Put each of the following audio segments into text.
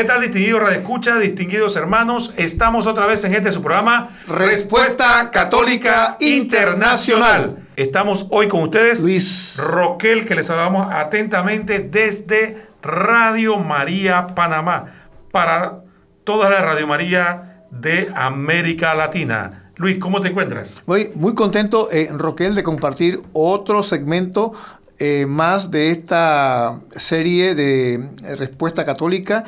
¿Qué tal, distinguidos Radio Escucha, distinguidos hermanos? Estamos otra vez en este su programa Respuesta Católica Internacional. Estamos hoy con ustedes, Luis Roquel, que les saludamos atentamente desde Radio María Panamá, para toda la Radio María de América Latina. Luis, ¿cómo te encuentras? Muy, muy contento, eh, Roquel, de compartir otro segmento eh, más de esta serie de Respuesta Católica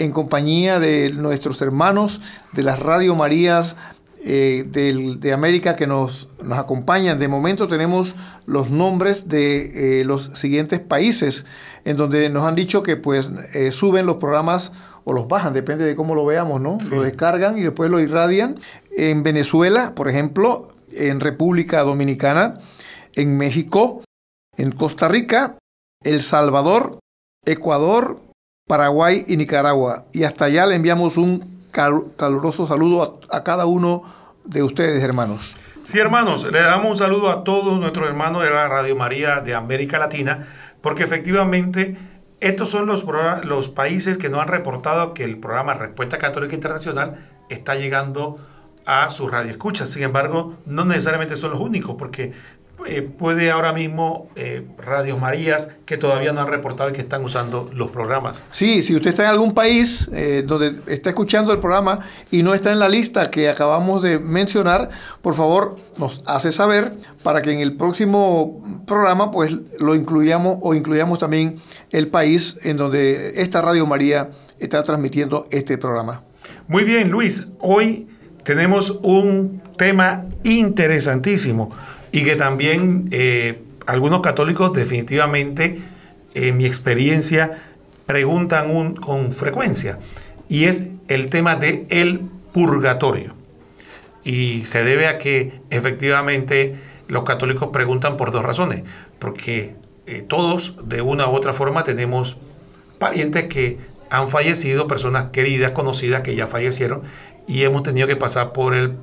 en compañía de nuestros hermanos de las Radio Marías eh, de América que nos, nos, acompañan. De momento tenemos los nombres de eh, los siguientes países en donde nos han dicho que pues eh, suben los programas o los bajan, depende de cómo lo veamos, ¿no? Lo descargan y después lo irradian. En Venezuela, por ejemplo, en República Dominicana, en México, en Costa Rica, El Salvador, Ecuador, Paraguay y Nicaragua. Y hasta allá le enviamos un caluroso saludo a, cada uno de ustedes, hermanos. Sí, hermanos, le damos un saludo a todos nuestros hermanos de la Radio María de América Latina, porque efectivamente estos son los, los países que nos han reportado que el programa Respuesta Católica Internacional está llegando a su radio escucha. Sin embargo, no necesariamente son los únicos, porque eh, puede ahora mismo eh, Radio Marías que todavía no han reportado que están usando los programas. Sí, si usted está en algún país eh, donde está escuchando el programa y no está en la lista que acabamos de mencionar, por favor nos hace saber para que en el próximo programa pues lo incluyamos o incluyamos también el país en donde esta Radio María está transmitiendo este programa. Muy bien, Luis, hoy tenemos un tema interesantísimo y que también eh, algunos católicos definitivamente, en mi experiencia, preguntan con frecuencia, y es el tema de el purgatorio. Y se debe a que efectivamente los católicos preguntan por dos razones, porque eh, todos de una u otra forma tenemos parientes que han fallecido, personas queridas, conocidas que ya fallecieron, y hemos tenido que pasar por el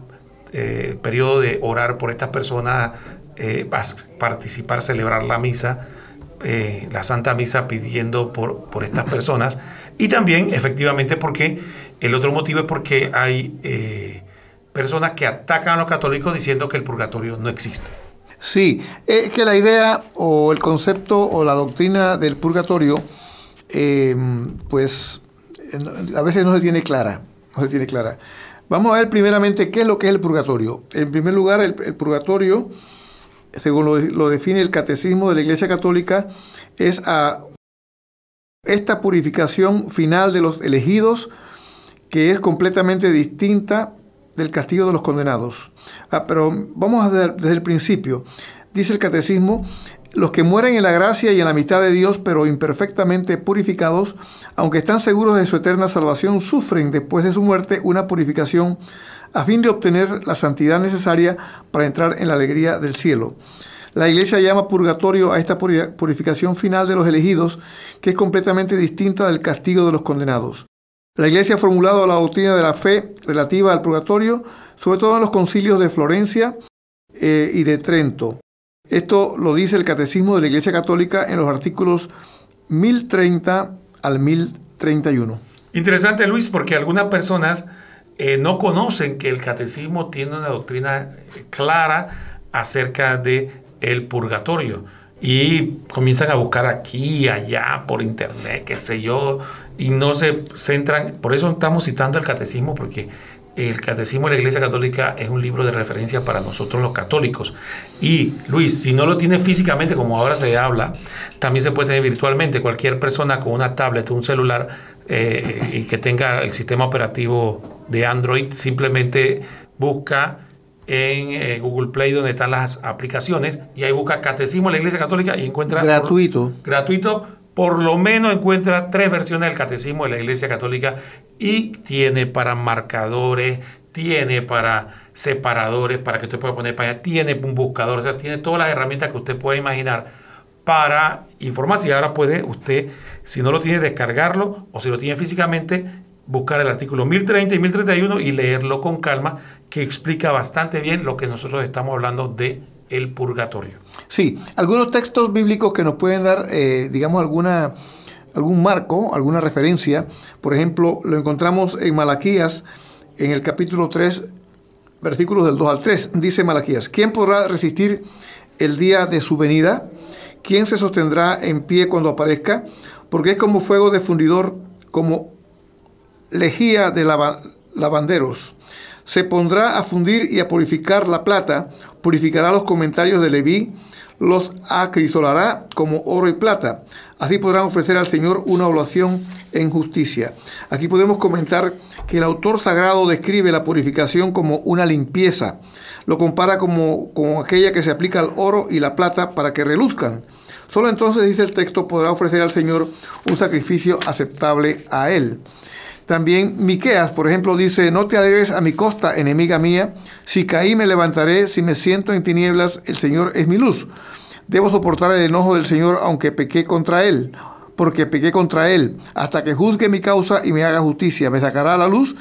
eh, el periodo de orar por estas personas, eh, participar, celebrar la misa, eh, la Santa Misa pidiendo por, por estas personas. Y también, efectivamente, porque el otro motivo es porque hay personas que atacan a los católicos diciendo que el purgatorio no existe. Sí, es que la idea o el concepto o la doctrina del purgatorio, pues a veces no se tiene clara, no se tiene clara. Vamos a ver primeramente qué es lo que es el purgatorio. En primer lugar, el, purgatorio, según lo, define el catecismo de la Iglesia Católica, es a esta purificación final de los elegidos que es completamente distinta del castigo de los condenados. Ah, pero vamos a ver desde el principio. Dice el catecismo, los que mueren en la gracia y en la amistad de Dios, pero imperfectamente purificados, aunque están seguros de su eterna salvación, sufren después de su muerte una purificación a fin de obtener la santidad necesaria para entrar en la alegría del cielo. La iglesia llama purgatorio a esta purificación final de los elegidos, que es completamente distinta del castigo de los condenados. La iglesia ha formulado la doctrina de la fe relativa al purgatorio, sobre todo en los concilios de Florencia eh, y de Trento. Esto lo dice el Catecismo de la Iglesia Católica en los artículos 1030 al 1031. Interesante, Luis, porque algunas personas eh, no conocen que el Catecismo tiene una doctrina eh, clara acerca de el purgatorio y comienzan a buscar aquí allá por internet, qué sé yo, y no se centran, por eso estamos citando el catecismo, porque el Catecismo de la Iglesia Católica es un libro de referencia para nosotros los católicos. Y Luis, si no lo tiene físicamente como ahora se habla, también se puede tener virtualmente. Cualquier persona con una tablet o un celular eh, y que tenga el sistema operativo de Android simplemente busca en eh, Google Play donde están las aplicaciones y ahí busca Catecismo de la Iglesia Católica y encuentra... Gratuito. gratuito por lo menos encuentra tres versiones del catecismo de la Iglesia Católica y tiene para marcadores, tiene para separadores, para que usted pueda poner para allá, tiene un buscador, o sea, tiene todas las herramientas que usted puede imaginar para informarse. Y ahora puede usted, si no lo tiene, descargarlo o si lo tiene físicamente, buscar el artículo 1030 y 1031 y leerlo con calma, que explica bastante bien lo que nosotros estamos hablando de el purgatorio. Sí, algunos textos bíblicos que nos pueden dar, eh, digamos, alguna algún marco, alguna referencia. Por ejemplo, lo encontramos en Malaquías, en el capítulo 3, versículos del 2 al 3. Dice Malaquías, ¿quién podrá resistir el día de su venida? ¿Quién se sostendrá en pie cuando aparezca? Porque es como fuego de fundidor, como lejía de lavanderos. Se pondrá a fundir y a purificar la plata, purificará los comentarios de Leví, los acrisolará como oro y plata. Así podrán ofrecer al Señor una oración en justicia. Aquí podemos comentar que el autor sagrado describe la purificación como una limpieza. Lo compara como con aquella que se aplica al oro y la plata para que reluzcan. Solo entonces, dice el texto, podrá ofrecer al Señor un sacrificio aceptable a Él. También Miqueas, por ejemplo, dice, no te adheres a mi costa, enemiga mía, si caí me levantaré, si me siento en tinieblas, el Señor es mi luz. Debo soportar el enojo del Señor aunque pequé contra Él, porque pequé contra Él, hasta que juzgue mi causa y me haga justicia. Me sacará la luz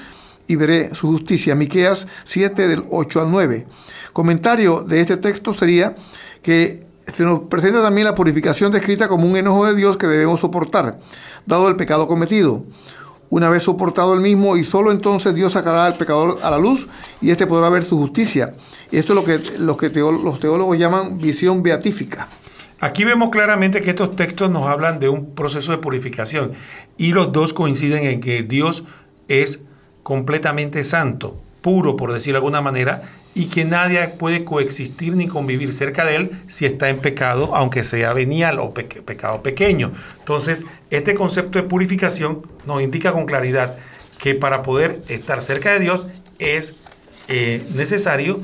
y veré su justicia. Miqueas 7 del 8 al 9. Comentario de este texto sería que se nos presenta también la purificación descrita como un enojo de Dios que debemos soportar, dado el pecado cometido una vez soportado el mismo, y solo entonces Dios sacará al pecador a la luz y éste podrá ver su justicia. Esto es lo que, los, que los teólogos llaman visión beatífica. Aquí vemos claramente que estos textos nos hablan de un proceso de purificación y los dos coinciden en que Dios es completamente santo, puro por decirlo de alguna manera, y que nadie puede coexistir ni convivir cerca de él si está en pecado, aunque sea venial o pecado pequeño. Entonces, este concepto de purificación nos indica con claridad que para poder estar cerca de Dios es eh, necesario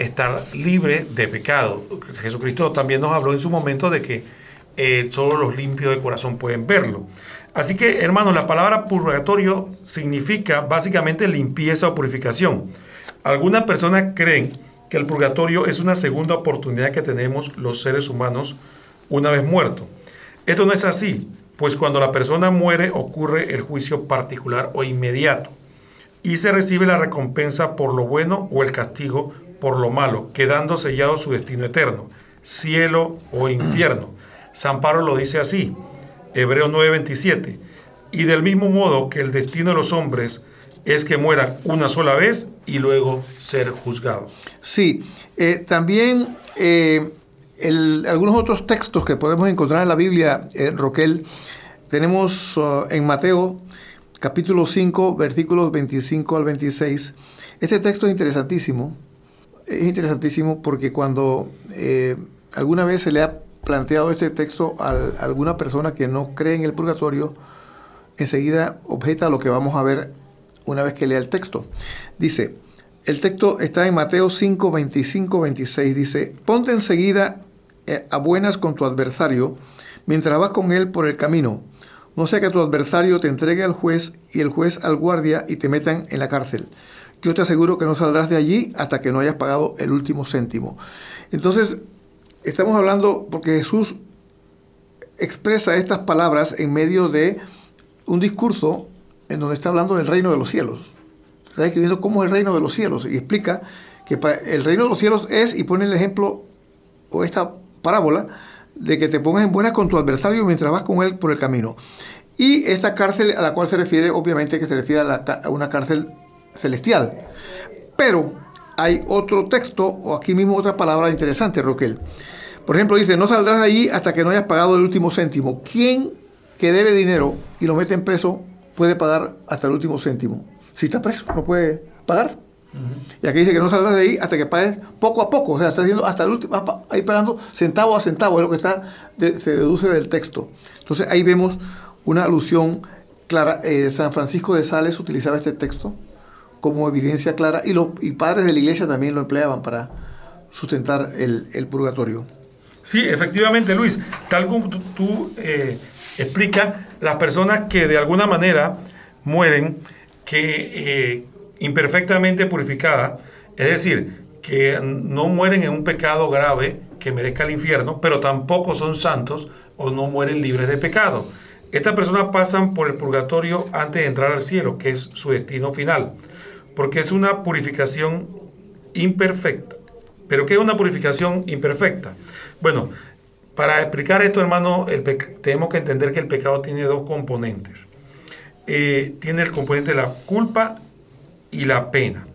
estar libre de pecado. Jesucristo también nos habló en su momento de que eh, solo los limpios de corazón pueden verlo. Así que, hermanos, la palabra purgatorio significa básicamente limpieza o purificación. Algunas personas creen que el purgatorio es una segunda oportunidad que tenemos los seres humanos una vez muertos. Esto no es así, pues cuando la persona muere ocurre el juicio particular o inmediato y se recibe la recompensa por lo bueno o el castigo por lo malo, quedando sellado su destino eterno, cielo o infierno. San Pablo lo dice así, Hebreo 9:27, y del mismo modo que el destino de los hombres es que mueran una sola vez y luego ser juzgados. Sí, eh, también eh, algunos otros textos que podemos encontrar en la Biblia, eh, Roquel, tenemos uh, en Mateo capítulo 5, versículos 25 al 26. Este texto es interesantísimo, es interesantísimo porque cuando alguna vez se le ha planteado este texto a alguna persona que no cree en el purgatorio, enseguida objeta lo que vamos a ver una vez que lea el texto. Dice, el texto está en Mateo 5, 25, 26. Dice, ponte enseguida eh, a buenas con tu adversario mientras vas con él por el camino. No sea que tu adversario te entregue al juez y el juez al guardia y te metan en la cárcel. Yo te aseguro que no saldrás de allí hasta que no hayas pagado el último céntimo. Entonces, estamos hablando porque Jesús expresa estas palabras en medio de un discurso en donde está hablando del reino de los cielos. Está escribiendo cómo es el reino de los cielos y explica que el reino de los cielos es, y pone el ejemplo o esta parábola, de que te pongas en buenas con tu adversario mientras vas con él por el camino. Y esta cárcel a la cual se refiere, obviamente que se refiere a, una cárcel celestial. Pero hay otro texto, o aquí mismo otra palabra interesante, Roquel. Por ejemplo, dice, no saldrás de allí hasta que no hayas pagado el último céntimo. ¿Quién que debe dinero y lo mete en preso puede pagar hasta el último céntimo. Si está preso, no puede pagar. Y aquí dice que no saldrás de ahí hasta que pagues poco a poco. O sea, está diciendo hasta el último, ahí pagando centavo a centavo, es lo que está, se deduce del texto. Entonces ahí vemos una alusión clara. Eh, San Francisco de Sales utilizaba este texto como evidencia clara y los padres de la iglesia también lo empleaban para sustentar el, purgatorio. Sí, efectivamente, Luis, tal como tú, eh, explicas, las personas que de alguna manera mueren que eh, imperfectamente purificadas, es decir, que no mueren en un pecado grave que merezca el infierno, pero tampoco son santos o no mueren libres de pecado. Estas personas pasan por el purgatorio antes de entrar al cielo, que es su destino final, porque es una purificación imperfecta. ¿Pero qué es una purificación imperfecta? Bueno, para explicar esto, hermano, tenemos que entender que el pecado tiene dos componentes. Eh, tiene el componente de la culpa y la pena.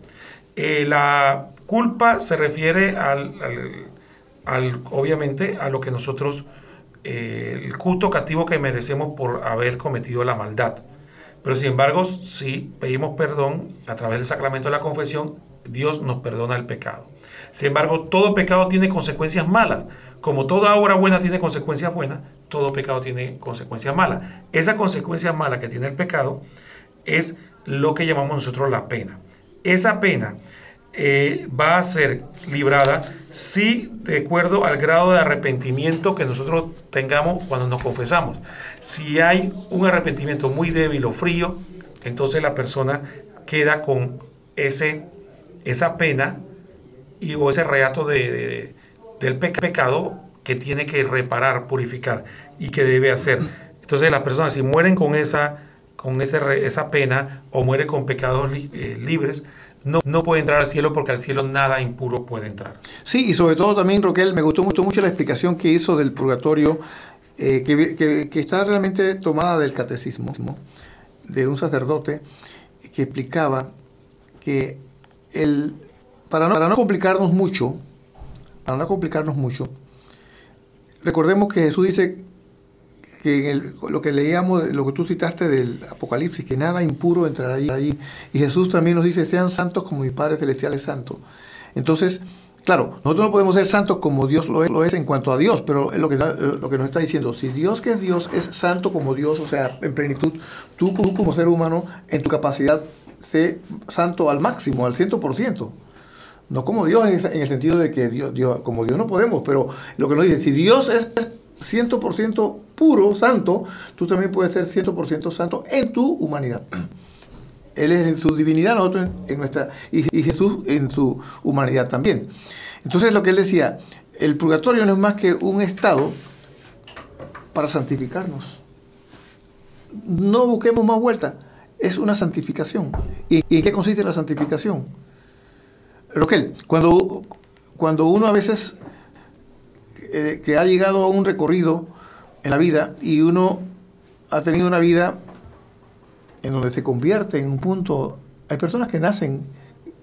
Eh, la culpa se refiere al, obviamente, a lo que nosotros, eh, el justo castigo que merecemos por haber cometido la maldad. Pero sin embargo, si pedimos perdón a través del sacramento de la confesión, Dios nos perdona el pecado. Sin embargo, todo pecado tiene consecuencias malas. Como toda obra buena tiene consecuencias buenas, todo pecado tiene consecuencias malas. Esa consecuencia mala que tiene el pecado es lo que llamamos nosotros la pena. Esa pena eh, va a ser librada si de acuerdo al grado de arrepentimiento que nosotros tengamos cuando nos confesamos. Si hay un arrepentimiento muy débil o frío, entonces la persona queda con ese, esa pena y, o ese reato de, del pecado que tiene que reparar, purificar y que debe hacer. Entonces las personas si mueren con esa, con ese, esa pena o mueren con pecados eh, libres, no, no, puede entrar al cielo porque al cielo nada impuro puede entrar. Sí, y sobre todo también, Roquel, me gustó, mucho la explicación que hizo del purgatorio, eh, que, que, está realmente tomada del catecismo, de un sacerdote que explicaba que el, para, no, para no complicarnos mucho, para no complicarnos mucho, recordemos que Jesús dice que lo que leíamos, lo que tú citaste del Apocalipsis, que nada impuro entrará allí. Y Jesús también nos dice, sean santos como mi Padre Celestial es santo. Entonces, claro, nosotros no podemos ser santos como Dios lo es, en cuanto a Dios, pero es lo que, lo que nos está diciendo. Si Dios que es Dios es santo como Dios, o sea, en plenitud, tú, como ser humano, en tu capacidad, sé santo al máximo, al 100%. No como Dios en, el sentido de que Dios, Dios, como Dios no podemos, pero lo que nos dice, si Dios es 100% puro, santo, tú también puedes ser 100% santo en tu humanidad. Él es en su divinidad, nosotros en, nuestra, y, Jesús en su humanidad también. Entonces lo que él decía, el purgatorio no es más que un estado para santificarnos. No busquemos más vuelta, es una santificación. ¿Y, en qué consiste la santificación? Roquel, cuando, cuando uno a veces eh, que ha llegado a un recorrido en la vida y uno ha tenido una vida en donde se convierte en un punto. Hay personas que nacen,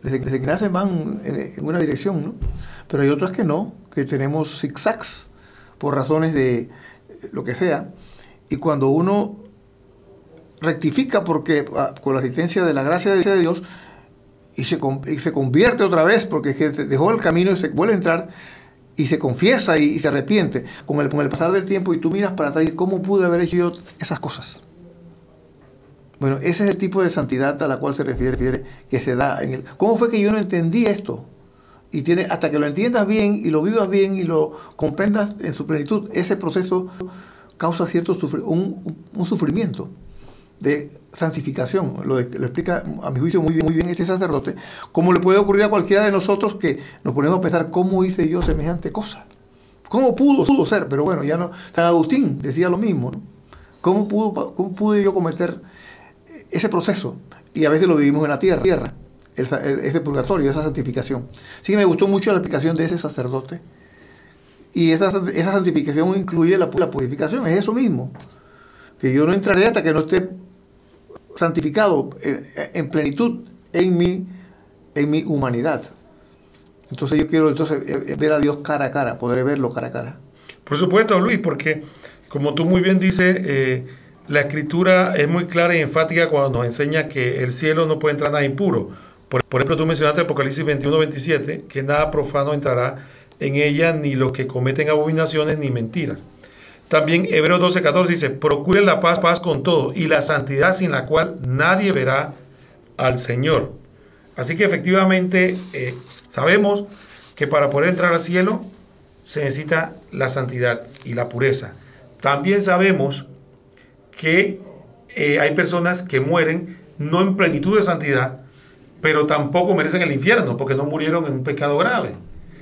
desde, que nacen van en, una dirección, pero hay otras que no, que tenemos zigzags por razones de lo que sea. Y cuando uno rectifica porque ah, con la asistencia de la gracia de Dios y se, y se convierte otra vez porque dejó el camino y se vuelve a entrar, y se confiesa y, se arrepiente con el, con el pasar del tiempo y tú miras para atrás y cómo pude haber hecho yo esas cosas. Bueno, ese es el tipo de santidad a la cual se refiere, que se da en el... ¿Cómo fue que yo no entendí esto? Y tiene, hasta que lo entiendas bien y lo vivas bien y lo comprendas en su plenitud, ese proceso causa cierto un, un sufrimiento de santificación. Lo, explica a mi juicio muy bien, muy bien este sacerdote. Como le puede ocurrir a cualquiera de nosotros que nos ponemos a pensar cómo hice yo semejante cosa. ¿Cómo pudo, pudo ser? Pero bueno, ya no. San Agustín decía lo mismo. ¿Cómo, pudo, ¿Cómo pude yo cometer ese proceso? Y a veces lo vivimos en la tierra, tierra ese purgatorio, esa santificación. Sí que me gustó mucho la explicación de ese sacerdote. Y esa, esa santificación incluye la purificación, es eso mismo. Que yo no entraré hasta que no esté santificado eh, en, plenitud en mi, en mi humanidad. Entonces yo quiero entonces eh, eh, ver a Dios cara a cara, poder verlo cara a cara. Por supuesto, Luis, porque como tú muy bien dices, la escritura es muy clara y enfática cuando nos enseña que el cielo no puede entrar nada impuro. Por, por ejemplo, tú mencionaste Apocalipsis 21, 27, que nada profano entrará en ella, ni los que cometen abominaciones ni mentiras. También Hebreos 12, 14 dice, procuren la paz, paz con todo y la santidad sin la cual nadie verá al Señor. Así que efectivamente eh, sabemos que para poder entrar al cielo se necesita la santidad y la pureza. También sabemos que eh, hay personas que mueren no en plenitud de santidad, pero tampoco merecen el infierno porque no murieron en un pecado grave.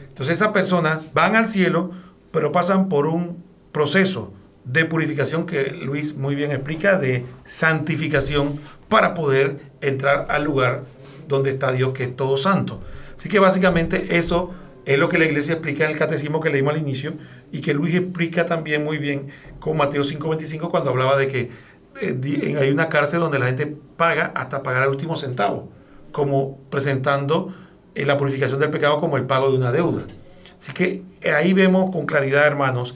Entonces esas personas van al cielo, pero pasan por un proceso de purificación que Luis muy bien explica, de santificación para poder entrar al lugar donde está Dios, que es todo santo. Así que básicamente eso es lo que la iglesia explica en el catecismo que leímos al inicio y que Luis explica también muy bien con Mateo 5:25 cuando hablaba de que eh, hay una cárcel donde la gente paga hasta pagar el último centavo, como presentando eh, la purificación del pecado como el pago de una deuda. Así que ahí vemos con claridad, hermanos,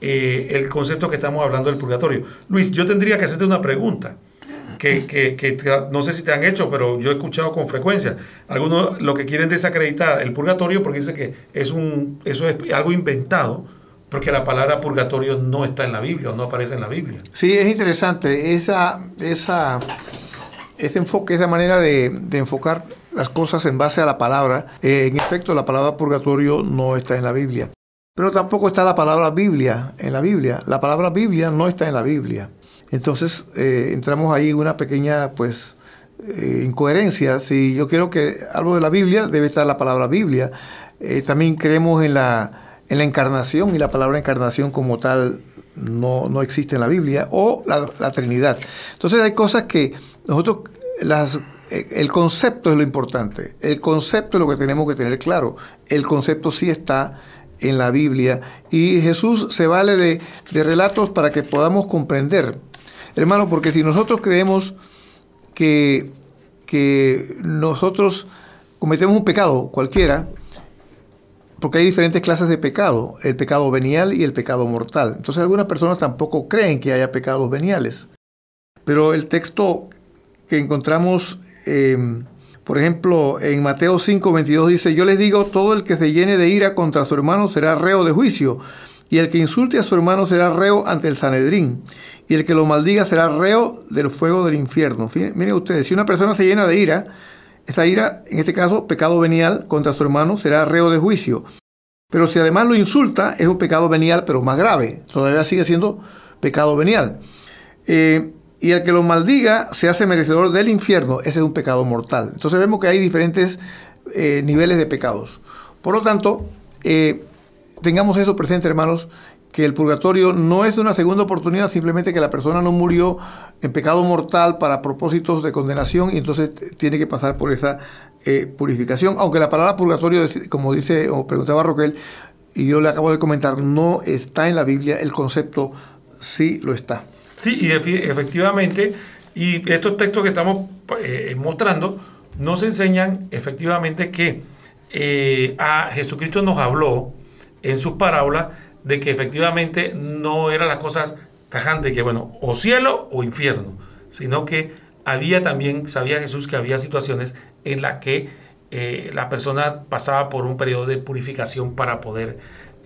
eh, el concepto que estamos hablando del purgatorio. Luis, yo tendría que hacerte una pregunta. Que, que, que, no sé si te han hecho, pero yo he escuchado con frecuencia. Algunos lo que quieren desacreditar el purgatorio porque dicen que es un, eso es algo inventado, porque la palabra purgatorio no está en la Biblia, no aparece en la Biblia. Sí, es interesante esa, esa, ese enfoque, esa manera de, de enfocar las cosas en base a la palabra. Eh, en efecto, la palabra purgatorio no está en la Biblia. Pero tampoco está la palabra Biblia en la Biblia. La palabra Biblia no está en la Biblia. Entonces eh, entramos ahí en una pequeña pues eh, incoherencia. Si yo quiero que algo de la Biblia, debe estar la palabra Biblia. también creemos en la, en la encarnación y la palabra encarnación como tal no, no existe en la Biblia. O la, la Trinidad. Entonces hay cosas que nosotros las eh, el concepto es lo importante. El concepto es lo que tenemos que tener claro. El concepto sí está en la Biblia y Jesús se vale de, relatos para que podamos comprender. Hermano, porque si nosotros creemos que, que nosotros cometemos un pecado cualquiera, porque hay diferentes clases de pecado, el pecado venial y el pecado mortal. Entonces algunas personas tampoco creen que haya pecados veniales. Pero el texto que encontramos Em, por ejemplo, en Mateo 5, 22 dice, yo les digo, todo el que se llene de ira contra su hermano será reo de juicio, y el que insulte a su hermano será reo ante el Sanedrín, y el que lo maldiga será reo del fuego del infierno. Miren ustedes, si una persona se llena de ira, esta ira, en este caso, pecado venial contra su hermano, será reo de juicio. Pero si además lo insulta, es un pecado venial, pero más grave. Todavía sigue siendo pecado venial. Eh, y el que lo maldiga se hace merecedor del infierno, ese es un pecado mortal. Entonces vemos que hay diferentes eh, niveles de pecados. Por lo tanto, eh, tengamos eso presente, hermanos, que el purgatorio no es una segunda oportunidad, simplemente que la persona no murió en pecado mortal para propósitos de condenación y entonces tiene que pasar por esa eh, purificación. Aunque la palabra purgatorio, como dice o preguntaba Roquel, y yo le acabo de comentar, no está en la Biblia, el concepto sí lo está. Sí, y efectivamente, y estos textos que estamos eh, mostrando nos enseñan efectivamente que eh, a Jesucristo nos habló en sus parábolas de que efectivamente no eran las cosas tajantes, que bueno, o cielo o infierno, sino que había también, sabía Jesús que había situaciones en las que eh, la persona pasaba por un periodo de purificación para poder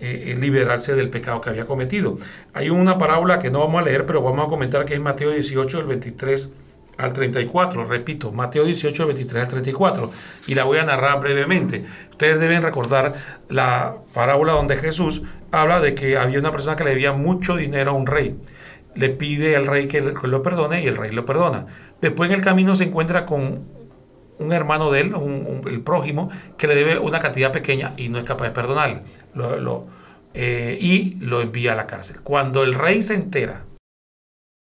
eh, liberarse del pecado que había cometido. Hay una parábola que no vamos a leer, pero vamos a comentar que es Mateo 18, del 23 al 34. Repito, Mateo 18, del 23 al 34. Y la voy a narrar brevemente. Ustedes deben recordar la parábola donde Jesús habla de que había una persona que le debía mucho dinero a un rey. Le pide al rey que lo perdone y el rey lo perdona. Después en el camino se encuentra con un hermano de él, el prójimo, que le debe una cantidad pequeña y no es capaz de perdonarle. Eh, y lo envía a la cárcel. Cuando el rey se entera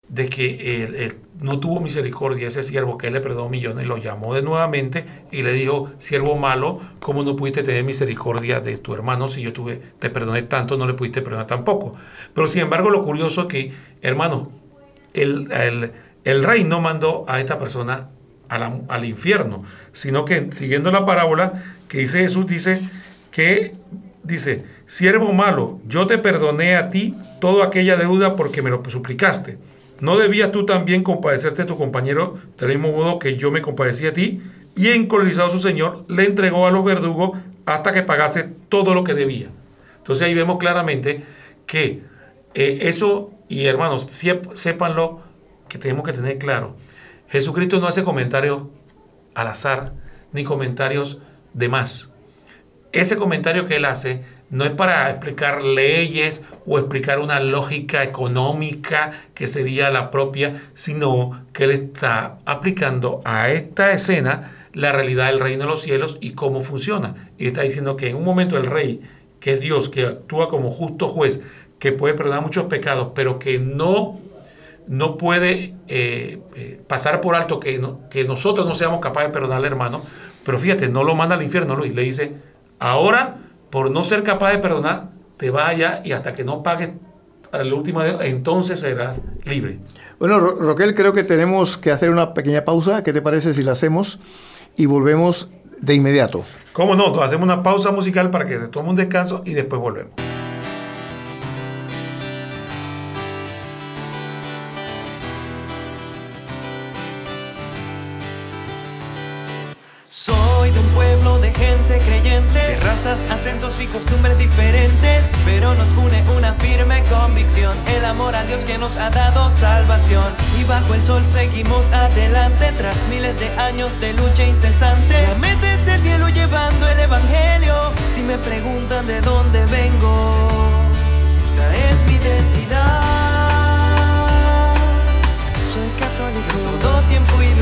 de que él, no tuvo misericordia ese siervo que él le perdonó millones, lo llamó de nuevamente y le dijo, siervo malo, ¿cómo no pudiste tener misericordia de tu hermano si yo tuve, te perdoné tanto, no le pudiste perdonar tampoco? Pero sin embargo lo curioso es que, hermano, el, el, rey no mandó a esta persona al infierno, sino que siguiendo la parábola que dice Jesús, dice que, dice, siervo malo, yo te perdoné a ti toda aquella deuda porque me lo suplicaste. ¿No debías tú también compadecerte a tu compañero del mismo modo que yo me compadecí a ti? Y encolonizado su señor, le entregó a los verdugos hasta que pagase todo lo que debía. Entonces ahí vemos claramente que eh, eso, y hermanos, sépanlo, que tenemos que tener claro, Jesucristo no hace comentarios al azar, ni comentarios de más. Ese comentario que él hace no es para explicar leyes o explicar una lógica económica que sería la propia, sino que él está aplicando a esta escena la realidad del reino de los cielos y cómo funciona. Y está diciendo que en un momento el rey, que es Dios, que actúa como justo juez, que puede perdonar muchos pecados, pero que no no puede eh, eh, pasar por alto que, que nosotros no seamos capaces de perdonarle, hermano. Pero fíjate, no lo manda al infierno, Luis. Le dice, ahora por no ser capaz de perdonar, te vaya y hasta que no pagues al último día, entonces serás libre. Bueno, Roquel, creo que tenemos que hacer una pequeña pausa. ¿Qué te parece si la hacemos? Y volvemos de inmediato. ¿Cómo no? Hacemos una pausa musical para que tome un descanso y después volvemos. Acentos y costumbres diferentes, pero nos une una firme convicción, el amor a Dios que nos ha dado salvación. Y bajo el sol seguimos adelante, tras miles de años de lucha incesante. La meta el cielo llevando el evangelio. Si me preguntan de dónde vengo, esta es mi identidad. Soy católico, todo tiempo y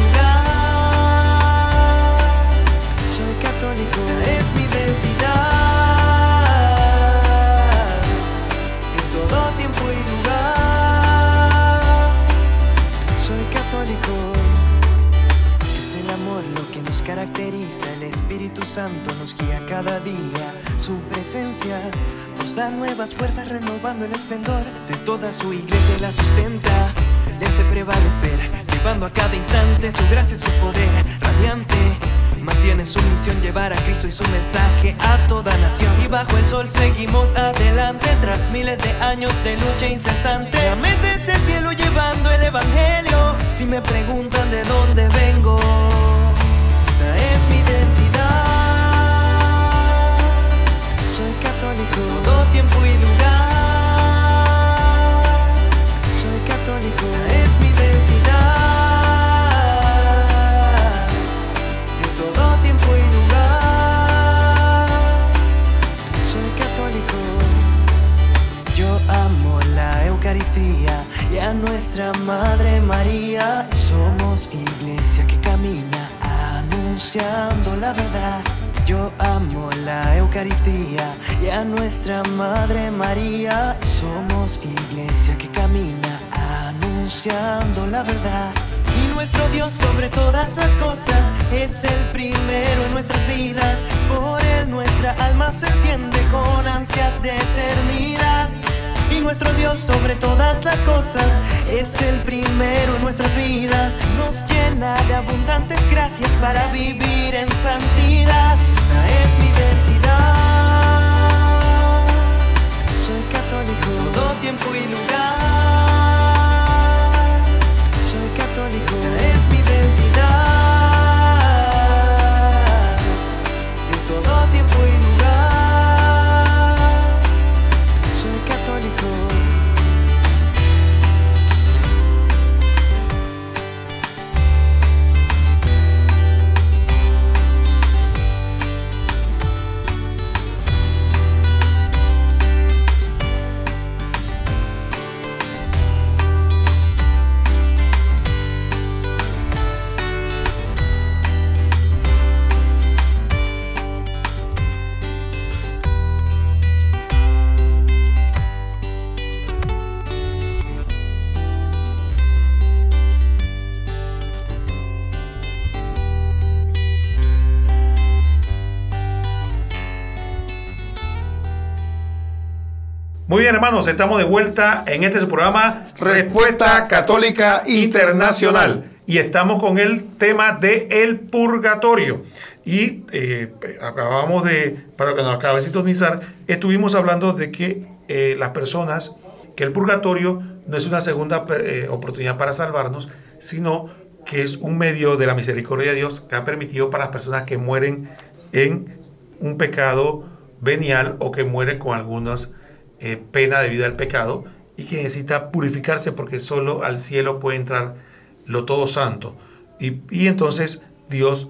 el Espíritu Santo nos guía cada día, su presencia nos da nuevas fuerzas renovando el esplendor de toda su iglesia la sustenta, le hace prevalecer, llevando a cada instante su gracia y su poder radiante. Mantiene su misión llevar a Cristo y su mensaje a toda nación. Y bajo el sol seguimos adelante tras miles de años de lucha incesante. Mente es el cielo llevando el evangelio. Si me preguntan de dónde vengo a nuestra Madre María. Somos camina anunciando la verdad. Yo amo la Eucaristía y a nuestra Madre María. Somos iglesia que camina anunciando la verdad. Y nuestro Dios sobre todas las cosas es el primero en nuestras vidas. Por él nuestra alma se enciende con ansias de eternidad. Y nuestro Dios sobre todas las cosas es el primero en nuestras vidas. Nos llena de abundantes gracias para vivir en santidad. Esta es mi identidad. Soy católico, todo tiempo y lugar. Hermanos, estamos de vuelta en este programa Respuesta Católica Internacional. Y estamos con el tema de el purgatorio. Y eh, acabamos de, para que nos acabe de sintonizar, estuvimos hablando de que eh, las personas, que el purgatorio no es una segunda eh, oportunidad para salvarnos, sino que es un medio de la misericordia de Dios que ha permitido para las personas que mueren en un pecado venial o que mueren con algunas eh, pena debido al pecado y que necesita purificarse porque solo al cielo puede entrar lo todo santo. Y, y entonces Dios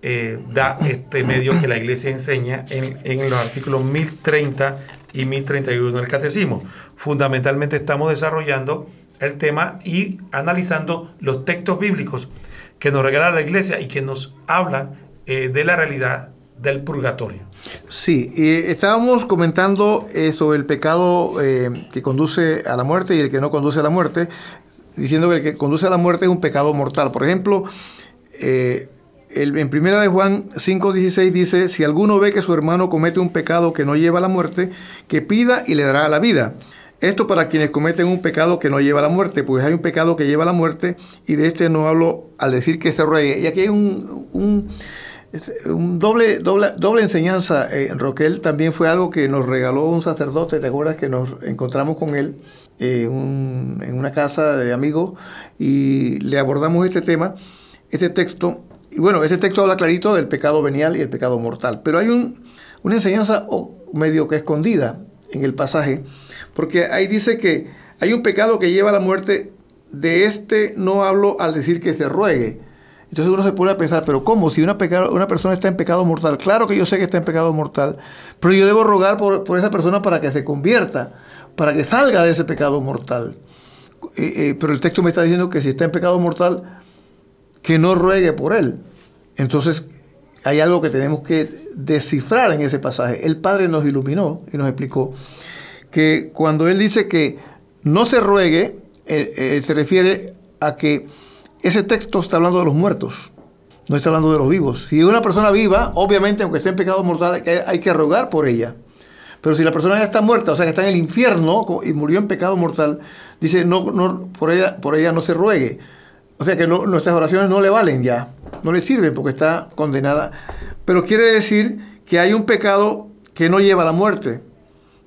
eh, da este medio que la iglesia enseña en, en, los artículos 1030 y 1031 del catecismo. Fundamentalmente estamos desarrollando el tema y analizando los textos bíblicos que nos regala la iglesia y que nos hablan eh, de la realidad del purgatorio. Sí, estábamos comentando eh, sobre el pecado eh, que conduce a la muerte y el que no conduce a la muerte, diciendo que el que conduce a la muerte es un pecado mortal. Por ejemplo, eh, en primera de Juan 5:16 dice, si alguno ve que su hermano comete un pecado que no lleva a la muerte, que pida y le dará la vida. Esto para quienes cometen un pecado que no lleva a la muerte, pues hay un pecado que lleva a la muerte y de este no hablo al decir que se ruegue. Y aquí hay un, un doble, doble, doble enseñanza. Eh, Roquel también fue algo que nos regaló un sacerdote, ¿te acuerdas que nos encontramos con él eh, en una casa de amigos y le abordamos este tema, este texto? Y bueno, este texto habla clarito del pecado venial y el pecado mortal, pero hay un- una enseñanza medio que escondida en el pasaje, porque ahí dice que hay un pecado que lleva a la muerte, de este no hablo al decir que se ruegue. Entonces uno se pone a pensar, pero ¿cómo? Si una, persona está en pecado mortal, claro que yo sé que está en pecado mortal, pero yo debo rogar por, esa persona para que se convierta, para que salga de ese pecado mortal. Eh, eh, pero el texto me está diciendo que si está en pecado mortal, que no ruegue por él. Entonces hay algo que tenemos que descifrar en ese pasaje. El Padre nos iluminó y nos explicó que cuando Él dice que no se ruegue, eh, se refiere a que ese texto está hablando de los muertos, no está hablando de los vivos. Si una persona viva, obviamente, aunque esté en pecado mortal, hay que, rogar por ella. Pero si la persona ya está muerta, o sea que está en el infierno y murió en pecado mortal, dice, no, no, por, ella, no se ruegue. O sea que nuestras oraciones no le valen ya, no le sirven porque está condenada. Pero quiere decir que hay un pecado que no lleva a la muerte.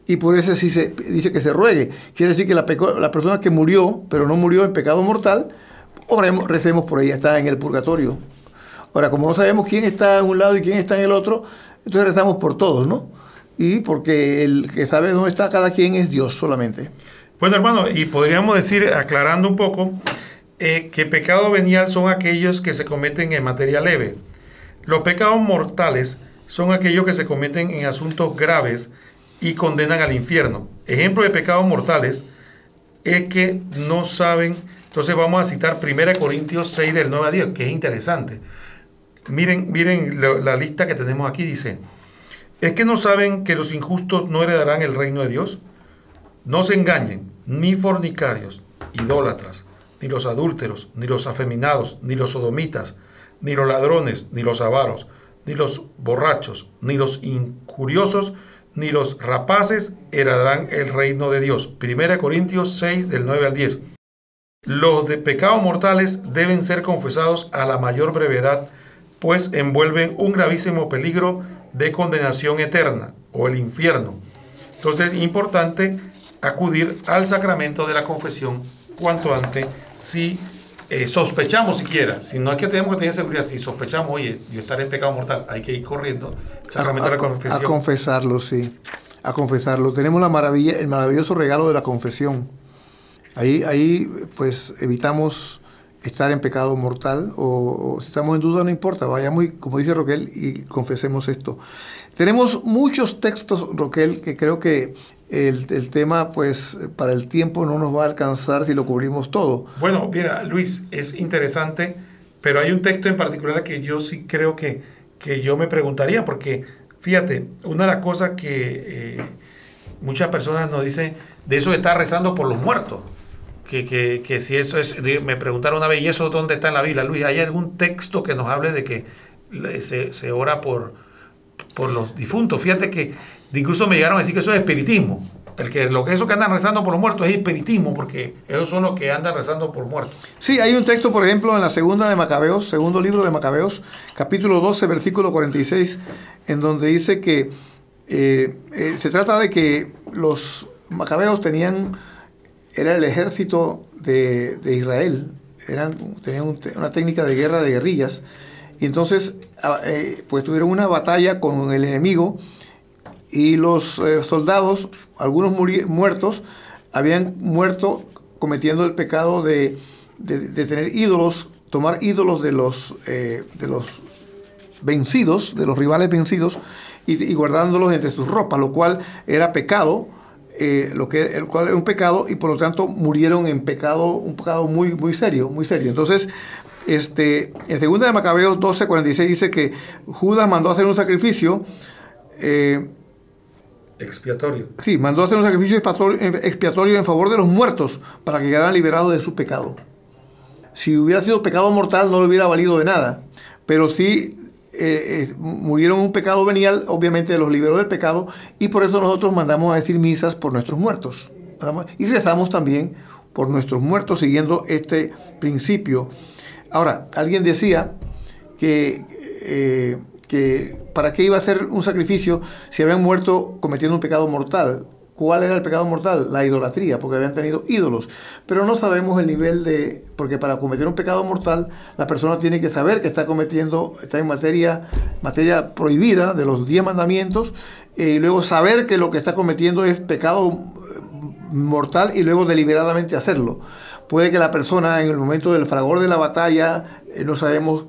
Y por eso sí se dice que se ruegue. Quiere decir que la persona que murió, pero no murió en pecado mortal, oremos, recemos por ella, está en el purgatorio. Ahora, como no sabemos quién está en un lado y quién está en el otro, entonces rezamos por todos, ¿no? Y porque el que sabe dónde está cada quien es Dios solamente. Bueno, hermano, y podríamos decir, aclarando un poco, eh, que pecado venial son aquellos que se cometen en materia leve. Los pecados mortales son aquellos que se cometen en asuntos graves y condenan al infierno. Ejemplo de pecados mortales es que no saben, entonces vamos a citar 1 Corintios 6 del 9 a 10, que es interesante. Miren, miren lo- la lista que tenemos aquí, dice, ¿es que no saben que los injustos no heredarán el reino de Dios? No se engañen, ni fornicarios, idólatras, ni los adúlteros, ni los afeminados, ni los sodomitas, ni los ladrones, ni los avaros, ni los borrachos, ni los incuriosos, ni los rapaces heredarán el reino de Dios. 1 Corintios 6 del 9 al 10. Los de pecados mortales deben ser confesados a la mayor brevedad, pues envuelven un gravísimo peligro de condenación eterna o el infierno. Entonces es importante acudir al sacramento de la confesión cuanto antes si eh, sospechamos siquiera, si no es que tenemos que tener seguridad, si sospechamos, oye, yo estaré en pecado mortal, hay que ir corriendo de la a, confesión. a confesarlo, sí. A confesarlo. Tenemos la maravilla, el maravilloso regalo de la confesión. Ahí, ahí pues evitamos estar en pecado mortal o, si estamos en duda no importa, vayamos y como dice Roquel y confesemos esto. Tenemos muchos textos, Roquel, que creo que el, el tema pues para el tiempo no nos va a alcanzar si lo cubrimos todo. Bueno, mira, Luis, es interesante, pero hay un texto en particular que yo sí creo que, que yo me preguntaría, porque fíjate, una de las cosas que eh, muchas personas nos dicen de eso estar rezando por los muertos. Que, que, que si eso es, me preguntaron una vez, ¿y eso dónde está en la Biblia? Luis, ¿hay algún texto que nos hable de que se, se ora por, por los difuntos? Fíjate que incluso me llegaron a decir que eso es espiritismo. El que, lo que eso que andan rezando por los muertos es espiritismo, porque esos son los que andan rezando por muertos. Sí, hay un texto, por ejemplo, en la segunda de Macabeos, segundo libro de Macabeos, capítulo 12, versículo 46, en donde dice que eh, eh, se trata de que los macabeos tenían, era el ejército de, de Israel, eran, tenían un te- una técnica de guerra de guerrillas, y entonces ah, eh, pues tuvieron una batalla con el enemigo, y los eh, soldados, algunos muertos, habían muerto cometiendo el pecado de, de- tener ídolos, tomar ídolos de los, eh, de los vencidos, de los rivales vencidos, y guardándolos entre sus ropas, lo cual era pecado, eh, lo que el cual era un pecado, y por lo tanto murieron en pecado, un pecado muy, muy serio, muy serio. Entonces, este, en segunda de Macabeos 12, 46 dice que Judas mandó a hacer un sacrificio. eh, Expiatorio. Sí, mandó a hacer un sacrificio expiatorio- expiatorio en favor de los muertos para que quedaran liberados de su pecado. Si hubiera sido pecado mortal no le hubiera valido de nada, pero sí eh, eh, murieron un pecado venial, obviamente los liberó del pecado, y por eso nosotros mandamos a decir misas por nuestros muertos. Y rezamos también por nuestros muertos siguiendo este principio. Ahora, alguien decía que, eh, que para qué iba a ser un sacrificio si habían muerto cometiendo un pecado mortal. ¿Cuál era el pecado mortal? La idolatría, porque habían tenido ídolos. Pero no sabemos el nivel de... Porque para cometer un pecado mortal, la persona tiene que saber que está cometiendo, está en materia, materia prohibida de los diez mandamientos, eh, y luego saber que lo que está cometiendo es pecado eh, mortal y luego deliberadamente hacerlo. Puede que la persona en el momento del fragor de la batalla, eh, no sabemos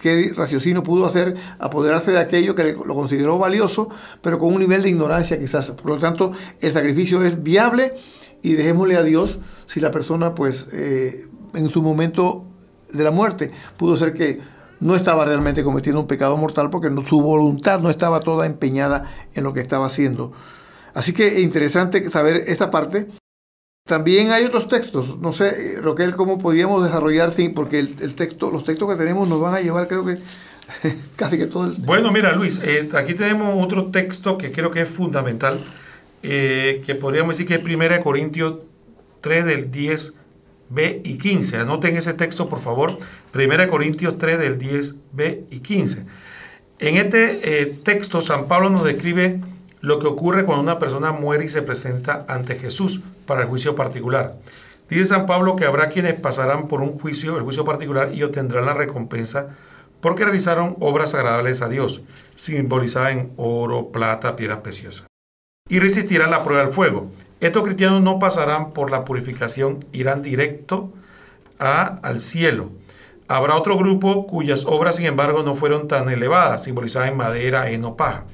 qué raciocinio pudo hacer apoderarse de aquello que lo consideró valioso, pero con un nivel de ignorancia quizás. Por lo tanto, el sacrificio es viable y dejémosle a Dios si la persona, pues, eh, en su momento de la muerte, pudo ser que no estaba realmente cometiendo un pecado mortal porque su voluntad no estaba toda empeñada en lo que estaba haciendo. Así que es interesante saber esta parte. También hay otros textos, no sé, Roquel, cómo podríamos desarrollar, porque el, texto, los textos que tenemos nos van a llevar, creo que casi que todo el... Bueno, mira, Luis, eh, aquí tenemos otro texto que creo que es fundamental, eh, que podríamos decir que es 1 Corintios 3 del 10 B y 15. Anoten ese texto, por favor. 1 Corintios 3 del 10 B y 15. En este eh, texto, San Pablo nos describe lo que ocurre cuando una persona muere y se presenta ante Jesús para el juicio particular. Dice San Pablo que habrá quienes pasarán por un juicio, el juicio particular, y obtendrán la recompensa porque realizaron obras agradables a Dios, simbolizadas en oro, plata, piedras preciosas. Y resistirán la prueba del fuego. Estos cristianos no pasarán por la purificación, irán directo a, al cielo. Habrá otro grupo cuyas obras, sin embargo, no fueron tan elevadas, simbolizadas en madera, heno, paja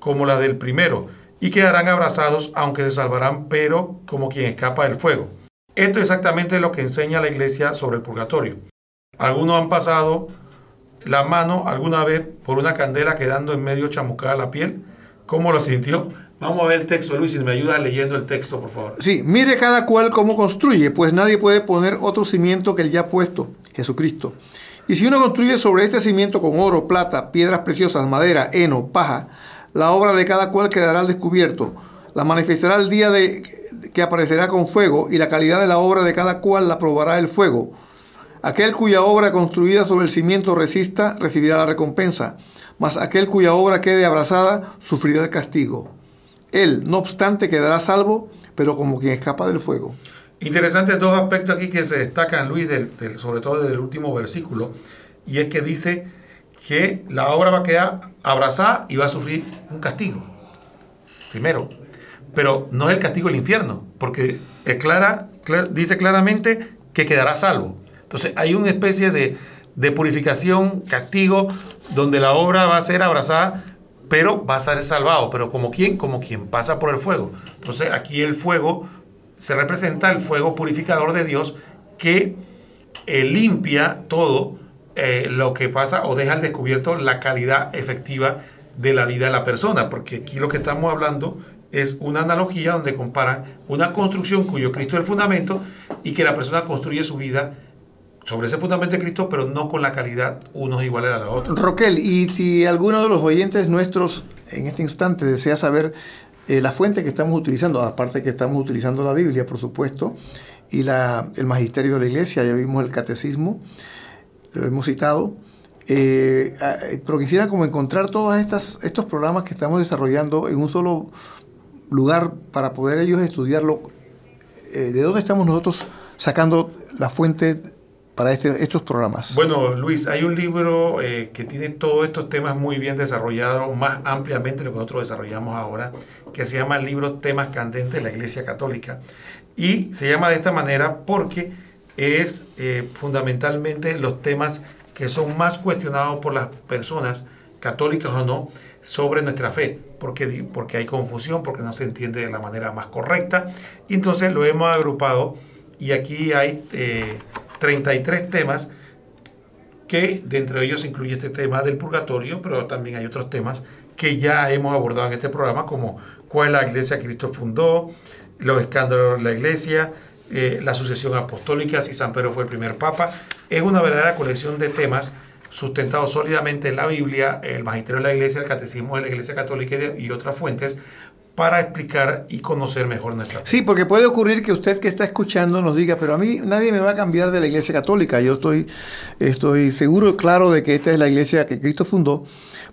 como la del primero, y quedarán abrazados aunque se salvarán, pero como quien escapa del fuego. Esto es exactamente lo que enseña la iglesia sobre el purgatorio. Algunos han pasado la mano alguna vez por una candela quedando en medio chamucada la piel. ¿Cómo lo sintió? Vamos a ver el texto, Luis, si me ayuda leyendo el texto, por favor. Sí, mire cada cual cómo construye, pues nadie puede poner otro cimiento que el ya puesto, Jesucristo. Y si uno construye sobre este cimiento con oro, plata, piedras preciosas, madera, heno, paja, la obra de cada cual quedará al descubierto. La manifestará el día de que aparecerá con fuego y la calidad de la obra de cada cual la probará el fuego. Aquel cuya obra construida sobre el cimiento resista recibirá la recompensa, mas aquel cuya obra quede abrazada sufrirá el castigo. Él, no obstante, quedará salvo, pero como quien escapa del fuego. Interesantes dos aspectos aquí que se destacan, Luis, sobre todo del último versículo, y es que dice que la obra va a quedar abrazada y va a sufrir un castigo. Primero. Pero no es el castigo del infierno, porque es clara, dice claramente que quedará salvo. Entonces hay una especie de, de purificación, castigo, donde la obra va a ser abrazada, pero va a ser salvado. Pero como quien, como quien pasa por el fuego. Entonces aquí el fuego se representa el fuego purificador de Dios que eh, limpia todo eh, lo que pasa o deja al descubierto la calidad efectiva de la vida de la persona, porque aquí lo que estamos hablando es una analogía donde comparan una construcción cuyo Cristo es el fundamento y que la persona construye su vida sobre ese fundamento de Cristo, pero no con la calidad unos iguales a la otra. Roquel, y si alguno de los oyentes nuestros en este instante desea saber eh, la fuente que estamos utilizando, aparte que estamos utilizando la Biblia, por supuesto, y la, el magisterio de la iglesia, ya vimos el catecismo, lo hemos citado, eh, pero quisiera como encontrar todos estos programas que estamos desarrollando en un solo lugar para poder ellos estudiarlo. Eh, ¿De dónde estamos nosotros sacando la fuente para este, estos programas? Bueno, Luis, hay un libro eh, que tiene todos estos temas muy bien desarrollados, más ampliamente de lo que nosotros desarrollamos ahora, que se llama el libro Temas Candentes de la Iglesia Católica. Y se llama de esta manera porque es eh, fundamentalmente los temas que son más cuestionados por las personas, católicas o no, sobre nuestra fe, porque, porque hay confusión, porque no se entiende de la manera más correcta. Y entonces lo hemos agrupado y aquí hay 33 eh, temas que dentro de ellos incluye este tema del purgatorio, pero también hay otros temas que ya hemos abordado en este programa, como cuál la iglesia Cristo fundó, los escándalos de la iglesia, eh, la sucesión apostólica, si San Pedro fue el primer papa. Es una verdadera colección de temas sustentado sólidamente en la Biblia, el Magisterio de la Iglesia, el Catecismo de la Iglesia Católica y otras fuentes para explicar y conocer mejor nuestra fe. Sí, porque puede ocurrir que usted que está escuchando nos diga, pero a mí nadie me va a cambiar de la iglesia católica. Yo estoy, estoy seguro, claro, de que esta es la iglesia que Cristo fundó.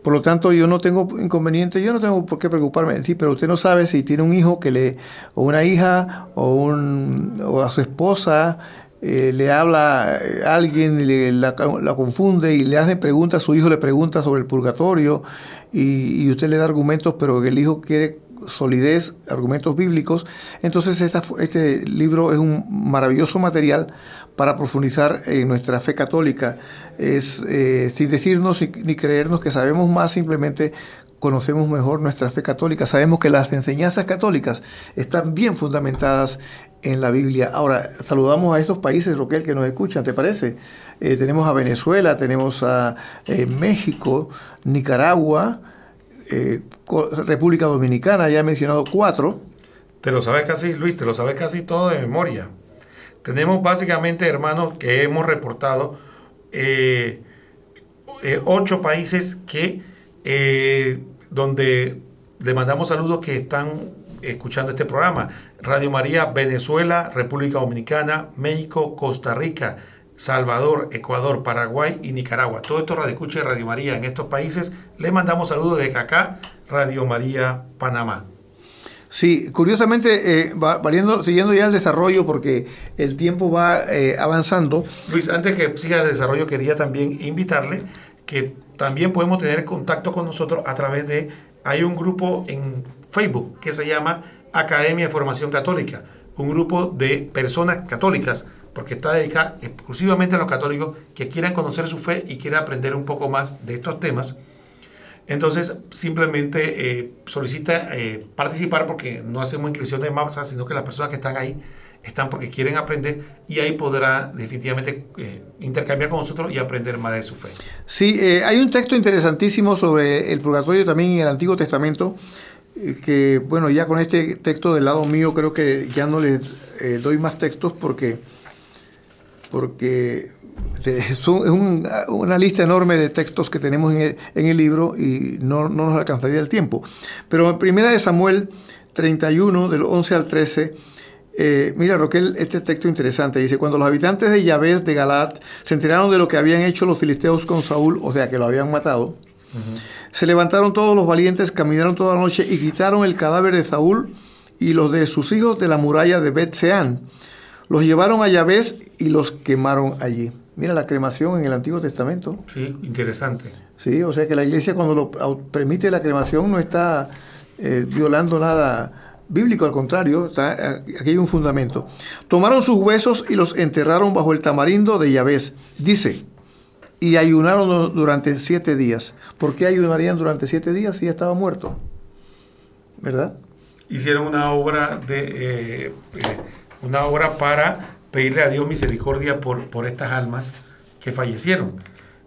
Por lo tanto, yo no tengo inconveniente, yo no tengo por qué preocuparme. Sí, pero usted no sabe si tiene un hijo que le, o una hija, o, un, o a su esposa, eh, le habla eh, a alguien y le- la, confunde y le hace preguntas, su hijo le pregunta sobre el purgatorio y usted le da argumentos, pero el hijo quiere solidez, argumentos bíblicos. Entonces este libro es un maravilloso material para profundizar en nuestra fe católica. Es eh, sin decirnos ni, ni creernos que sabemos más, simplemente conocemos mejor nuestra fe católica. Sabemos que las enseñanzas católicas están bien fundamentadas en la Biblia. Ahora, saludamos a estos países, Roquel, que nos escuchan, ¿te parece? Eh, tenemos a Venezuela, tenemos a eh, México, Nicaragua, eh, República Dominicana, ya he mencionado cuatro. Te lo sabes casi, Luis, te lo sabes casi todo de memoria. Tenemos básicamente, hermanos, que hemos reportado eh, eh, ocho países que donde le mandamos saludos que están escuchando este programa. Radio María, Venezuela, República Dominicana, México, Costa Rica, Salvador, Ecuador, Paraguay y Nicaragua. Todo esto Radio Escucha y Radio María en estos países. Le mandamos saludos de acá, Radio María, Panamá. Sí, curiosamente, eh, va- variando- siguiendo ya el desarrollo, porque el tiempo va eh, avanzando. Luis, antes que siga el desarrollo, quería también invitarle que también podemos tener contacto con nosotros a través de, hay un grupo en Facebook que se llama Academia de Formación Católica, un grupo de personas católicas, porque está dedicada exclusivamente a los católicos que quieran conocer su fe y quieran aprender un poco más de estos temas. Entonces, simplemente eh, solicita eh, participar porque no hacemos inscripción de masa, sino que las personas que están ahí están porque quieren aprender y ahí podrá definitivamente eh, intercambiar con nosotros y aprender más de su fe. Sí, hay un texto interesantísimo sobre el purgatorio también en el Antiguo Testamento, que bueno, ya con este texto del lado mío creo que ya no les doy más textos porque, porque es un- una lista enorme de textos que tenemos en el, libro y no, no nos alcanzaría el tiempo. Pero en primera de Samuel 31, del 11 al 13, eh, mira, Roquel, este texto interesante. Dice, cuando los habitantes de Yahvé de Galaad se enteraron de lo que habían hecho los filisteos con Saúl, o sea, que lo habían matado, se levantaron todos los valientes, caminaron toda la noche y quitaron el cadáver de Saúl y los de sus hijos de la muralla de Bet-Seán. Los llevaron a Yahvé y los quemaron allí. Mira la cremación en el Antiguo Testamento. Sí, interesante. Sí, o sea que la iglesia cuando lo permite la cremación no está eh, violando nada bíblico, al contrario, está, aquí hay un fundamento. Tomaron sus huesos y los enterraron bajo el tamarindo de Yahvé. Dice, y ayunaron du- durante siete días. ¿Por qué ayunarían durante siete días si ya estaba muerto? ¿Verdad? Hicieron una obra de eh, eh, una obra para pedirle a Dios misericordia por, por estas almas que fallecieron.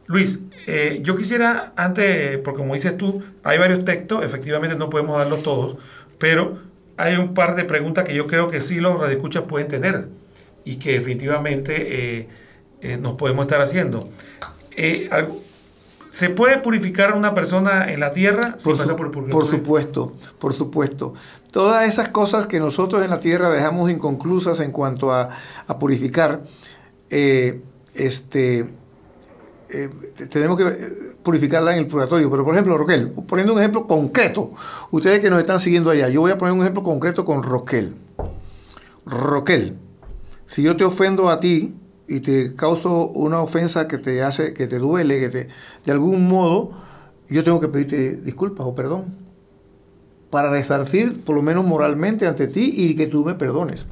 Luis, eh, yo quisiera, antes, porque como dices tú, hay varios textos, efectivamente no podemos darlos todos, pero hay un par de preguntas que yo creo que sí los radioescuchas pueden tener y que definitivamente eh, eh, nos podemos estar haciendo. Algo- ¿Se puede purificar a una persona en la tierra Por, su- supuesto, por supuesto. Todas esas cosas que nosotros en la tierra dejamos inconclusas en cuanto a, a purificar, eh, este, eh, te- tenemos que purificarla en el purgatorio. Pero, por ejemplo, Roquel, poniendo un ejemplo concreto, ustedes que nos están siguiendo allá, yo voy a poner un ejemplo concreto con Roquel. Roquel, si yo te ofendo a ti y te causo una ofensa que te hace, que te duele, que te, de algún modo, yo tengo que pedirte disculpas o perdón para resarcir, por lo menos moralmente, ante ti y que tú me perdones.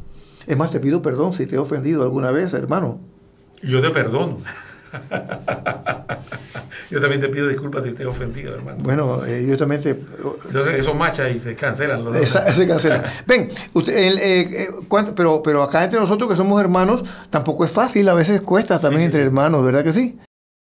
Es más, te pido perdón si te he ofendido alguna vez, hermano. Yo te perdono. yo también te pido disculpas si te he ofendido, hermano. Bueno, eh, yo también te... Entonces, eso macha y se cancelan los. Esa- se cancela. Ven, usted, eh, eh, ¿cuánto- pero, pero acá entre nosotros que somos hermanos, tampoco es fácil, a veces cuesta también sí, entre sí. hermanos, ¿verdad que sí?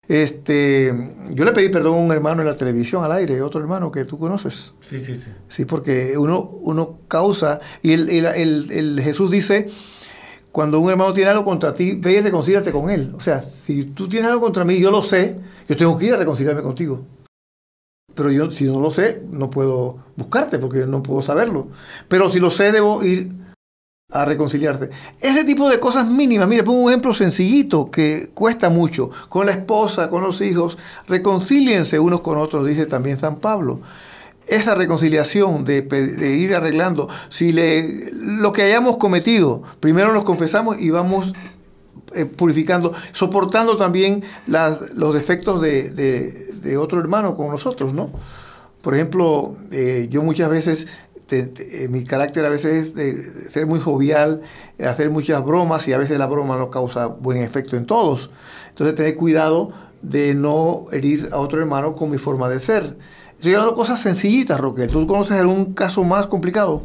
Este, yo le pedí perdón a un hermano en la televisión al aire, otro hermano que tú conoces. Sí, sí, sí. Sí, porque uno, uno causa, y el, el- el- el Jesús dice, cuando un hermano tiene algo contra ti, ve y reconcílate con él. O sea, si tú tienes algo contra mí, yo lo sé, yo tengo que ir a reconciliarme contigo. Pero yo, si no lo sé, no puedo buscarte porque no puedo saberlo. Pero si lo sé, debo ir a reconciliarte. Ese tipo de cosas mínimas, mire, pongo un ejemplo sencillito que cuesta mucho. Con la esposa, con los hijos, reconcíliense unos con otros, dice también San Pablo. Esa reconciliación de, ir arreglando, si le, lo que hayamos cometido, primero nos confesamos y vamos eh, purificando, soportando también los defectos de, de, de, otro hermano con nosotros, ¿no? Por ejemplo, eh, yo muchas veces eh, mi carácter a veces es de ser muy jovial, hacer muchas bromas y a veces la broma no causa buen efecto en todos. Entonces tener cuidado de no herir a otro hermano con mi forma de ser. Estoy hablando de cosas sencillitas, Roque. ¿Tú conoces algún caso más complicado?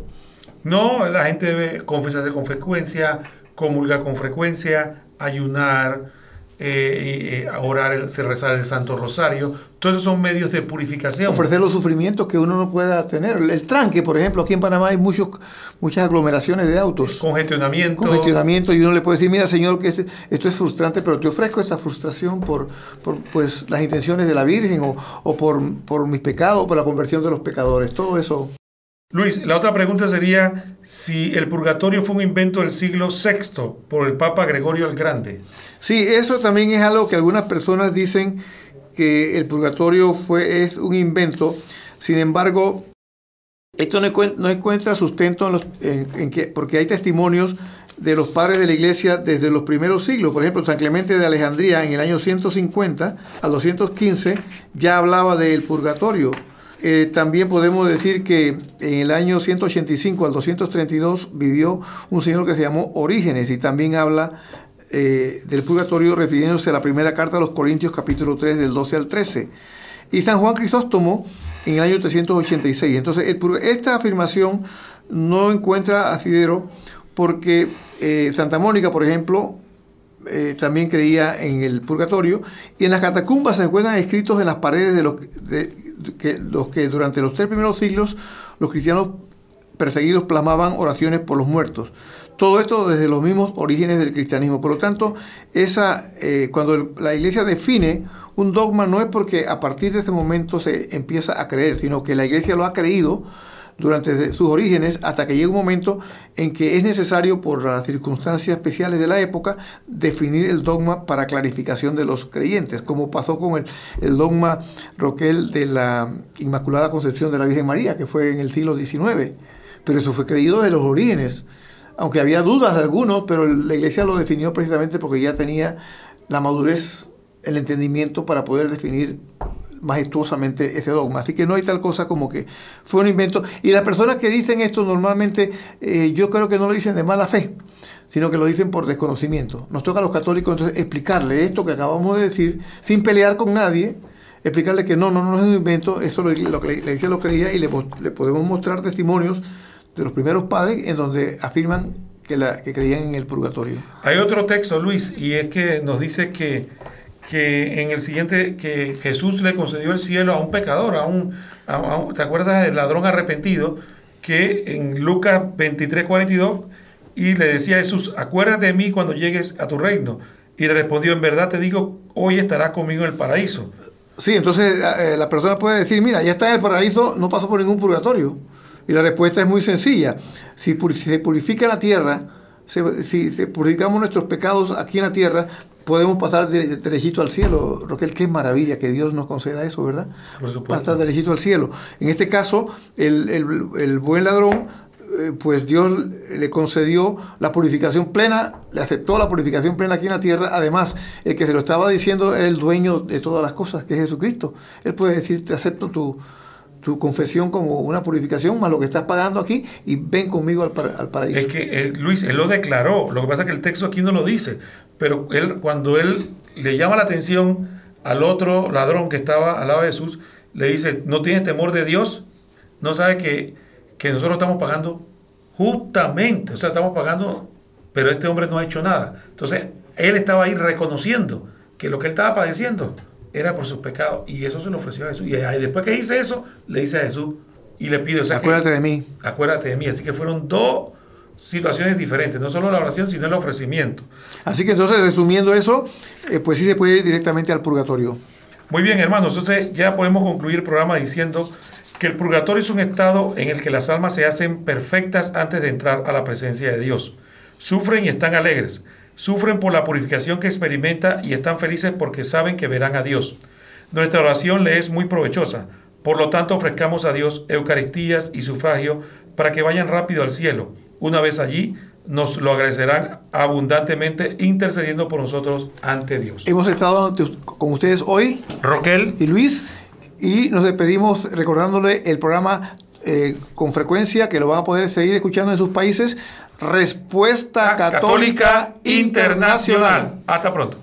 No, la gente debe confesarse con frecuencia, comulgar con frecuencia, ayunar, eh, eh, orar, se rezar el Santo Rosario. Todos esos son medios de purificación. Ofrecer los sufrimientos que uno no pueda tener. El tranque, por ejemplo, aquí en Panamá hay muchos, muchas aglomeraciones de autos. Congestionamiento. Congestionamiento y uno le puede decir, mira Señor, que esto es frustrante, pero te ofrezco esta frustración por, por pues, las intenciones de la Virgen o, o por, por mis pecados, por la conversión de los pecadores. Todo eso. Luis, la otra pregunta sería si el purgatorio fue un invento del siglo VI por el Papa Gregorio el Grande. Sí, eso también es algo que algunas personas dicen que el purgatorio fue, es un invento. Sin embargo, esto no, encuentra sustento en los, en que, porque hay testimonios de los padres de la iglesia desde los primeros siglos. Por ejemplo, San Clemente de Alejandría en el año 150 al 215 ya hablaba del purgatorio. Eh, también podemos decir que en el año 185 al 232 vivió un señor que se llamó Orígenes y también habla eh, del purgatorio refiriéndose a la primera carta de los Corintios capítulo 3 del 12 al 13. Y San Juan Crisóstomo en el año 386. Entonces, esta afirmación no encuentra asidero porque eh, Santa Mónica, por ejemplo, eh, también creía en el purgatorio, y en las catacumbas se encuentran escritos en las paredes de los, de, que, los que durante los tres primeros siglos los cristianos perseguidos plasmaban oraciones por los muertos. Todo esto desde los mismos orígenes del cristianismo. Por lo tanto, esa, eh, cuando la iglesia define un dogma no es porque a partir de ese momento se empieza a creer, sino que la iglesia lo ha creído durante sus orígenes hasta que llega un momento en que es necesario, por las circunstancias especiales de la época, definir el dogma para clarificación de los creyentes, como pasó con el, el dogma Roquel de la Inmaculada Concepción de la Virgen María, que fue en el siglo XIX. Pero eso fue creído desde los orígenes, aunque había dudas de algunos, pero la iglesia lo definió precisamente porque ya tenía la madurez, el entendimiento para poder definir majestuosamente ese dogma. Así que no hay tal cosa como que fue un invento. Y las personas que dicen esto normalmente eh, yo creo que no lo dicen de mala fe, sino que lo dicen por desconocimiento. Nos toca a los católicos entonces explicarle esto que acabamos de decir sin pelear con nadie, explicarle que no, no, no es un invento, eso lo, lo la iglesia lo creía y le podemos mostrar testimonios de los primeros padres en donde afirman que, la, que creían en el purgatorio. Hay otro texto, Luis, y es que nos dice que que en el siguiente, que Jesús le concedió el cielo a un pecador, a un, a, a, ¿te acuerdas del ladrón arrepentido? Que en Lucas 23, 42, y le decía a Jesús, acuérdate de mí cuando llegues a tu reino. Y le respondió, en verdad te digo, hoy estarás conmigo en el paraíso. Sí, entonces eh, la persona puede decir, mira, ya está en el paraíso, no pasó por ningún purgatorio. Y la respuesta es muy sencilla. Si, se purifica la tierra, si, si purificamos nuestros pecados aquí en la tierra, podemos pasar derechito al cielo. Roquel, qué maravilla que Dios nos conceda eso, ¿verdad? Por supuesto. Pasar derechito al cielo. En este caso, el, el, el buen ladrón, eh, pues Dios le concedió la purificación plena, le aceptó la purificación plena aquí en la tierra. Además, el que se lo estaba diciendo era el dueño de todas las cosas, que es Jesucristo. Él puede decir, te acepto tu, tu confesión como una purificación más lo que estás pagando aquí y ven conmigo al, par al paraíso. Es que eh, Luis, él lo declaró, lo que pasa es que el texto aquí no lo dice, pero él cuando él le llama la atención al otro ladrón que estaba al lado de Jesús, le dice, ¿no tienes temor de Dios? ¿No sabes que, que nosotros estamos pagando justamente? O sea, estamos pagando, pero este hombre no ha hecho nada. Entonces, él estaba ahí reconociendo que lo que él estaba padeciendo era por sus pecados. Y eso se lo ofreció a Jesús. Y después que dice eso, le dice a Jesús y le pide... O sea, acuérdate que, de mí. Acuérdate de mí. Así que fueron dos situaciones diferentes, no solo la oración, sino el ofrecimiento. Así que entonces, resumiendo eso, eh, pues sí se puede ir directamente al purgatorio. Muy bien, hermanos, entonces ya podemos concluir el programa diciendo que el purgatorio es un estado en el que las almas se hacen perfectas antes de entrar a la presencia de Dios. Sufren y están alegres. Sufren por la purificación que experimenta y están felices porque saben que verán a Dios. Nuestra oración le es muy provechosa. Por lo tanto, ofrezcamos a Dios Eucaristías y sufragio para que vayan rápido al cielo. Una vez allí, nos lo agradecerán abundantemente intercediendo por nosotros ante Dios. Hemos estado con ustedes hoy Roquel, y Luis y nos despedimos recordándole el programa eh, con frecuencia que lo van a poder seguir escuchando en sus países. Respuesta Católica Internacional. Hasta pronto.